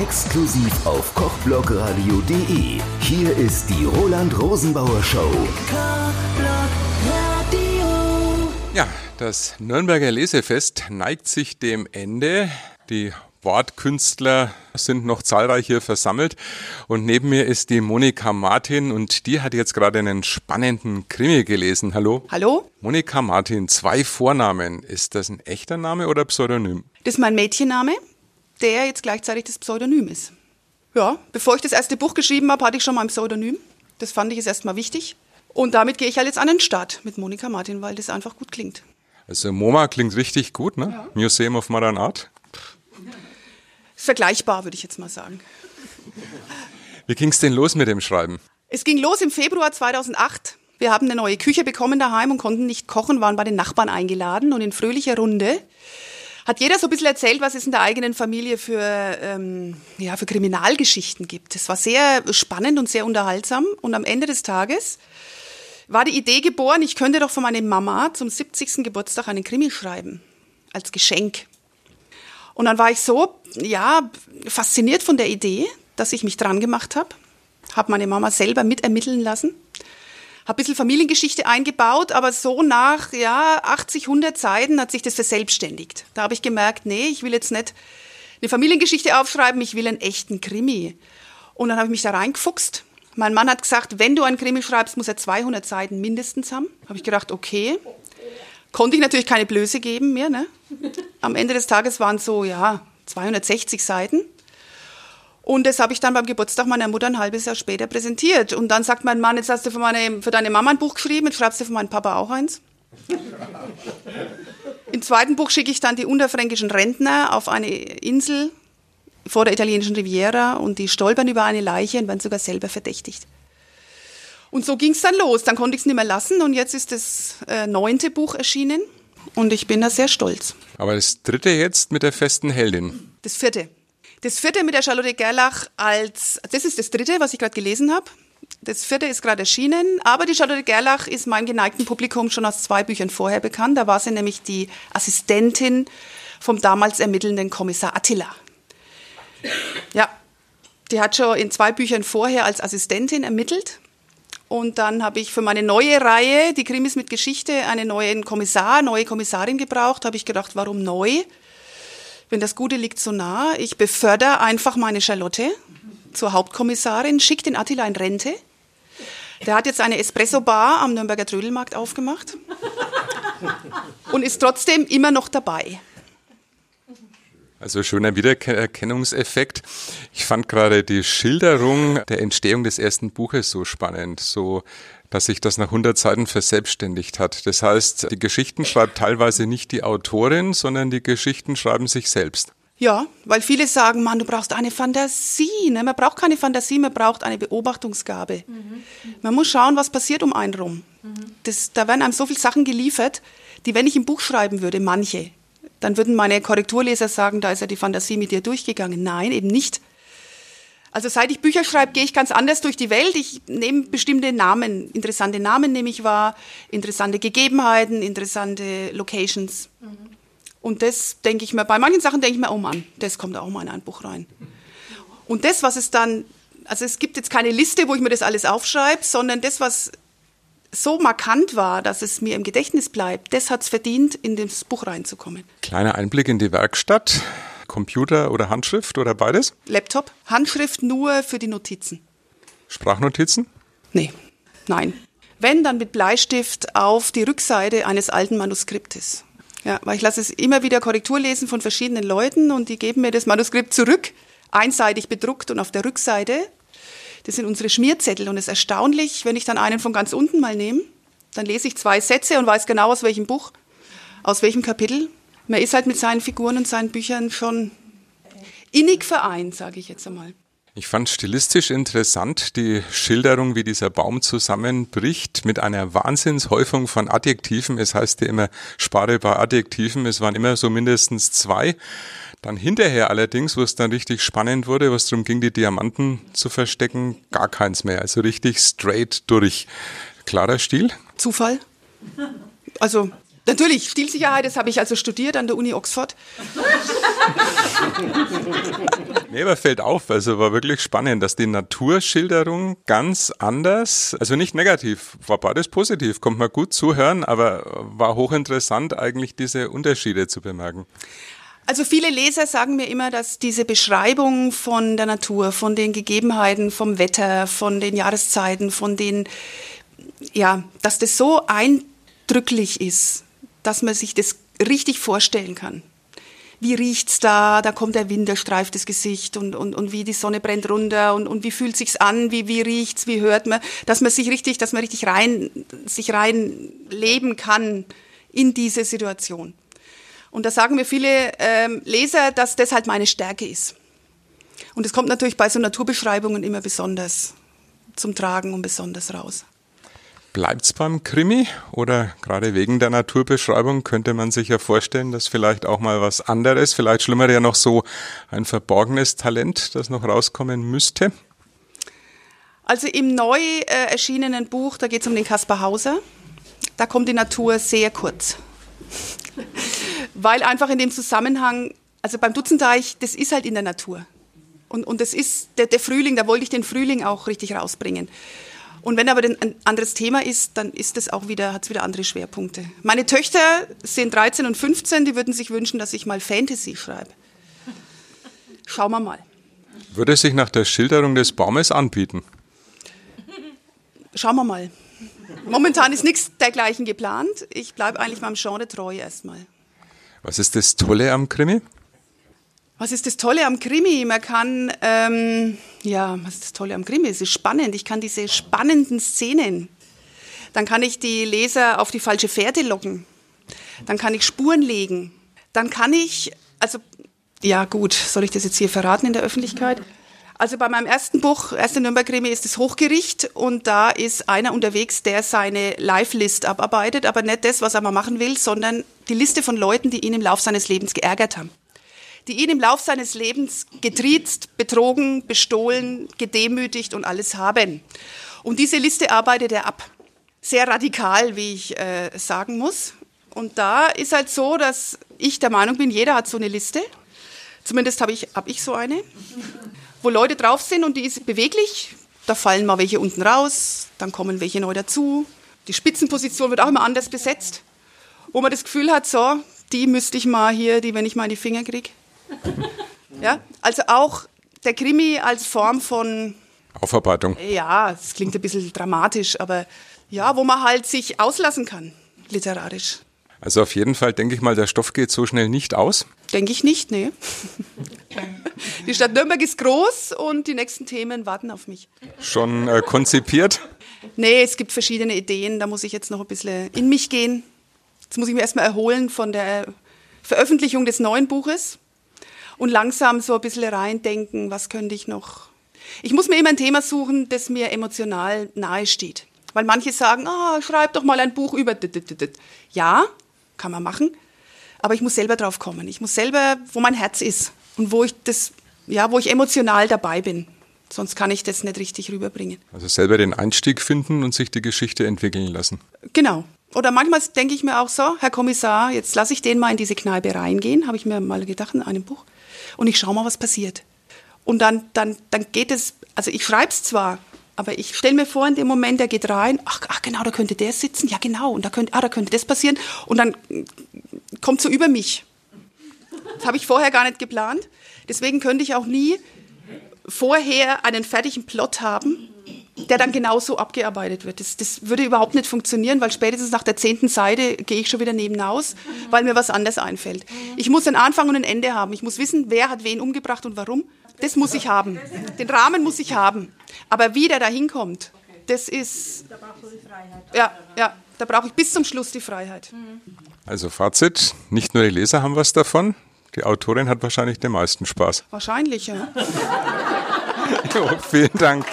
Exklusiv auf kochblogradio.de. Hier ist die Roland Rosenbauer Show. Ja, das Nürnberger Lesefest neigt sich dem Ende. Die Wortkünstler sind noch zahlreich hier versammelt. Und neben mir ist die Monika Martin und die hat jetzt gerade einen spannenden Krimi gelesen. Hallo? Hallo? Monika Martin, zwei Vornamen. Ist das ein echter Name oder Pseudonym? Das ist mein Mädchenname, der jetzt gleichzeitig das Pseudonym ist. Ja, bevor ich das erste Buch geschrieben habe, hatte ich schon mal ein Pseudonym. Das fand ich jetzt erstmal wichtig. Und damit gehe ich halt jetzt an den Start mit Monika Martin, weil das einfach gut klingt. Also MoMA klingt richtig gut, ne? Ja. Museum of Modern Art. Vergleichbar, würde ich jetzt mal sagen. Wie ging es denn los mit dem Schreiben? Es ging los im Februar 2008. Wir haben eine neue Küche bekommen daheim und konnten nicht kochen, waren bei den Nachbarn eingeladen und in fröhlicher Runde hat jeder so ein bisschen erzählt, was es in der eigenen Familie für, ähm, ja, für Kriminalgeschichten gibt. Es war sehr spannend und sehr unterhaltsam und am Ende des Tages war die Idee geboren, ich könnte doch von meiner Mama zum 70. Geburtstag einen Krimi schreiben. Als Geschenk. Und dann war ich so, ja, fasziniert von der Idee, dass ich mich dran gemacht habe. Habe meine Mama selber mitermitteln lassen. Habe ein bisschen Familiengeschichte eingebaut, aber so nach ja, 80, 100 Seiten hat sich das verselbstständigt. Da habe ich gemerkt, nee, ich will jetzt nicht eine Familiengeschichte aufschreiben, ich will einen echten Krimi. Und dann habe ich mich da reingefuchst mein Mann hat gesagt, wenn du einen Krimi schreibst, muss er 200 Seiten mindestens haben. Habe ich gedacht, okay. Konnte ich natürlich keine Blöße geben mehr. Ne? Am Ende des Tages waren es so, ja, 260 Seiten. Und das habe ich dann beim Geburtstag meiner Mutter ein halbes Jahr später präsentiert. Und dann sagt mein Mann, jetzt hast du für, meine, für deine Mama ein Buch geschrieben, jetzt schreibst du für meinen Papa auch eins. Im zweiten Buch schicke ich dann die unterfränkischen Rentner auf eine Insel vor der italienischen Riviera und die stolpern über eine Leiche und werden sogar selber verdächtigt. Und so ging es dann los. Dann konnte ich es nicht mehr lassen und jetzt ist das äh, neunte Buch erschienen und ich bin da sehr stolz. Aber das dritte jetzt mit der festen Heldin. Das vierte. Das vierte mit der Charlotte Gerlach als, das ist das dritte, was ich gerade gelesen habe. Das vierte ist gerade erschienen, aber die Charlotte Gerlach ist meinem geneigten Publikum schon aus zwei Büchern vorher bekannt. Da war sie nämlich die Assistentin vom damals ermittelnden Kommissar Attila. Ja, die hat schon in zwei Büchern vorher als Assistentin ermittelt. Und dann habe ich für meine neue Reihe, die Krimis mit Geschichte, einen neuen Kommissar, neue Kommissarin gebraucht. Habe ich gedacht, warum neu? Wenn das Gute liegt so nah. Ich befördere einfach meine Charlotte zur Hauptkommissarin, schicke den Attila in Rente. Der hat jetzt eine Espresso-Bar am Nürnberger Trödelmarkt aufgemacht und ist trotzdem immer noch dabei. Also schöner Wiedererkennungseffekt. Ich fand gerade die Schilderung der Entstehung des ersten Buches so spannend, so dass sich das nach 100 Seiten verselbstständigt hat. Das heißt, die Geschichten schreibt teilweise nicht die Autorin, sondern die Geschichten schreiben sich selbst. Ja, weil viele sagen, man, du brauchst eine Fantasie. Ne? Man braucht keine Fantasie, man braucht eine Beobachtungsgabe. Mhm. Man muss schauen, was passiert um einen rum. Mhm. Das, da werden einem so viele Sachen geliefert, die, wenn ich ein Buch schreiben würde, manche, dann würden meine Korrekturleser sagen, da ist ja die Fantasie mit dir durchgegangen. Nein, eben nicht. Also seit ich Bücher schreibe, gehe ich ganz anders durch die Welt. Ich nehme bestimmte Namen, interessante Namen nehme ich wahr, interessante Gegebenheiten, interessante Locations. Mhm. Und das denke ich mir, bei manchen Sachen denke ich mir, oh Mann, das kommt auch mal in ein Buch rein. Und das, was es dann, also es gibt jetzt keine Liste, wo ich mir das alles aufschreibe, sondern das, was so markant war, dass es mir im Gedächtnis bleibt, das hat es verdient, in das Buch reinzukommen. Kleiner Einblick in die Werkstatt. Computer oder Handschrift oder beides? Laptop. Handschrift nur für die Notizen. Sprachnotizen? Nee, nein. Wenn, dann mit Bleistift auf die Rückseite eines alten Manuskriptes. Ja, weil ich lasse es immer wieder Korrektur lesen von verschiedenen Leuten und die geben mir das Manuskript zurück, einseitig bedruckt und auf der Rückseite das sind unsere Schmierzettel und es ist erstaunlich, wenn ich dann einen von ganz unten mal nehme, dann lese ich zwei Sätze und weiß genau aus welchem Buch, aus welchem Kapitel. Man ist halt mit seinen Figuren und seinen Büchern schon innig vereint, sage ich jetzt einmal. Ich fand stilistisch interessant die Schilderung, wie dieser Baum zusammenbricht mit einer Wahnsinnshäufung von Adjektiven. Es heißt ja immer, spare bei Adjektiven. Es waren immer so mindestens zwei. Dann hinterher allerdings, wo es dann richtig spannend wurde, was darum ging, die Diamanten zu verstecken, gar keins mehr. Also richtig straight durch. Klarer Stil? Zufall. Also Natürlich, Stilsicherheit, das habe ich also studiert an der Uni Oxford. nee, aber fällt auf, also war wirklich spannend, dass die Naturschilderung ganz anders, also nicht negativ, war beides positiv, kommt man gut zuhören, aber war hochinteressant eigentlich diese Unterschiede zu bemerken. Also viele Leser sagen mir immer, dass diese Beschreibung von der Natur, von den Gegebenheiten, vom Wetter, von den Jahreszeiten, von den, ja, dass das so eindrücklich ist, dass man sich das richtig vorstellen kann. Wie riecht's da? Da kommt der Wind, der streift das Gesicht und, und, und wie die Sonne brennt runter und, und wie fühlt sich's an? Wie, wie riecht's? Wie hört man? Dass man sich richtig, dass man richtig rein, sich rein leben kann in diese Situation. Und da sagen mir viele ähm, Leser, dass das halt meine Stärke ist. Und es kommt natürlich bei so Naturbeschreibungen immer besonders zum Tragen und besonders raus. Bleibt's beim Krimi oder gerade wegen der Naturbeschreibung könnte man sich ja vorstellen, dass vielleicht auch mal was anderes, vielleicht schlimmer ja noch so ein verborgenes Talent, das noch rauskommen müsste? Also im neu äh, erschienenen Buch, da geht es um den Kaspar Hauser, da kommt die Natur sehr kurz. Weil einfach in dem Zusammenhang, also beim Dutzenteich, das ist halt in der Natur. Und, und das ist der, der Frühling, da wollte ich den Frühling auch richtig rausbringen. Und wenn aber ein anderes Thema ist, dann ist es auch wieder, hat es wieder andere Schwerpunkte. Meine Töchter sind 13 und 15, die würden sich wünschen, dass ich mal Fantasy schreibe. Schauen wir mal. Würde es sich nach der Schilderung des Baumes anbieten? Schauen wir mal. Momentan ist nichts dergleichen geplant. Ich bleibe eigentlich meinem Genre treu erstmal. Was ist das Tolle am Krimi? Was ist das Tolle am Krimi? Man kann, ähm, ja, was ist das Tolle am Krimi? Es ist spannend. Ich kann diese spannenden Szenen, dann kann ich die Leser auf die falsche Fährte locken. Dann kann ich Spuren legen. Dann kann ich, also, ja gut, soll ich das jetzt hier verraten in der Öffentlichkeit? Also bei meinem ersten Buch, erste Nürnberg-Krimi, ist das Hochgericht und da ist einer unterwegs, der seine Live-List abarbeitet, aber nicht das, was er mal machen will, sondern die Liste von Leuten, die ihn im Lauf seines Lebens geärgert haben. Die ihn im Lauf seines Lebens getriezt, betrogen, bestohlen, gedemütigt und alles haben. Und diese Liste arbeitet er ab. Sehr radikal, wie ich äh, sagen muss. Und da ist halt so, dass ich der Meinung bin, jeder hat so eine Liste. Zumindest habe ich, hab ich so eine wo Leute drauf sind und die ist beweglich. Da fallen mal welche unten raus, dann kommen welche neu dazu. Die Spitzenposition wird auch immer anders besetzt, wo man das Gefühl hat, so, die müsste ich mal hier, die, wenn ich mal in die Finger kriege. Ja, also auch der Krimi als Form von Aufarbeitung. Ja, es klingt ein bisschen dramatisch, aber ja, wo man halt sich auslassen kann, literarisch. Also auf jeden Fall denke ich mal, der Stoff geht so schnell nicht aus. Denke ich nicht, nee. Die Stadt Nürnberg ist groß und die nächsten Themen warten auf mich. Schon äh, konzipiert? Nee, es gibt verschiedene Ideen. Da muss ich jetzt noch ein bisschen in mich gehen. Jetzt muss ich mich erstmal erholen von der Veröffentlichung des neuen Buches und langsam so ein bisschen reindenken, was könnte ich noch. Ich muss mir immer ein Thema suchen, das mir emotional nahe steht. Weil manche sagen, ah, schreib doch mal ein Buch über. Ja, kann man machen. Aber ich muss selber drauf kommen. Ich muss selber, wo mein Herz ist und wo ich das, ja, wo ich emotional dabei bin. Sonst kann ich das nicht richtig rüberbringen. Also selber den Einstieg finden und sich die Geschichte entwickeln lassen. Genau. Oder manchmal denke ich mir auch so, Herr Kommissar, jetzt lasse ich den mal in diese Kneipe reingehen, habe ich mir mal gedacht in einem Buch. Und ich schaue mal, was passiert. Und dann, dann, dann geht es, also ich schreibe es zwar, aber ich stelle mir vor, in dem Moment, der geht rein, ach, ach genau, da könnte der sitzen, ja genau, und da könnte, ah, da könnte das passieren. Und dann kommt so über mich. Das habe ich vorher gar nicht geplant. Deswegen könnte ich auch nie vorher einen fertigen Plot haben, der dann genauso abgearbeitet wird. Das, das, würde überhaupt nicht funktionieren, weil spätestens nach der zehnten Seite gehe ich schon wieder nebenaus, weil mir was anderes einfällt. Ich muss einen Anfang und ein Ende haben. Ich muss wissen, wer hat wen umgebracht und warum. Das muss ich haben. Den Rahmen muss ich haben. Aber wie der da hinkommt, das ist. Da brauchst du die Freiheit. Ja, ja, da brauche ich bis zum Schluss die Freiheit. Also Fazit: Nicht nur die Leser haben was davon, die Autorin hat wahrscheinlich den meisten Spaß. Wahrscheinlich, ja. jo, vielen Dank.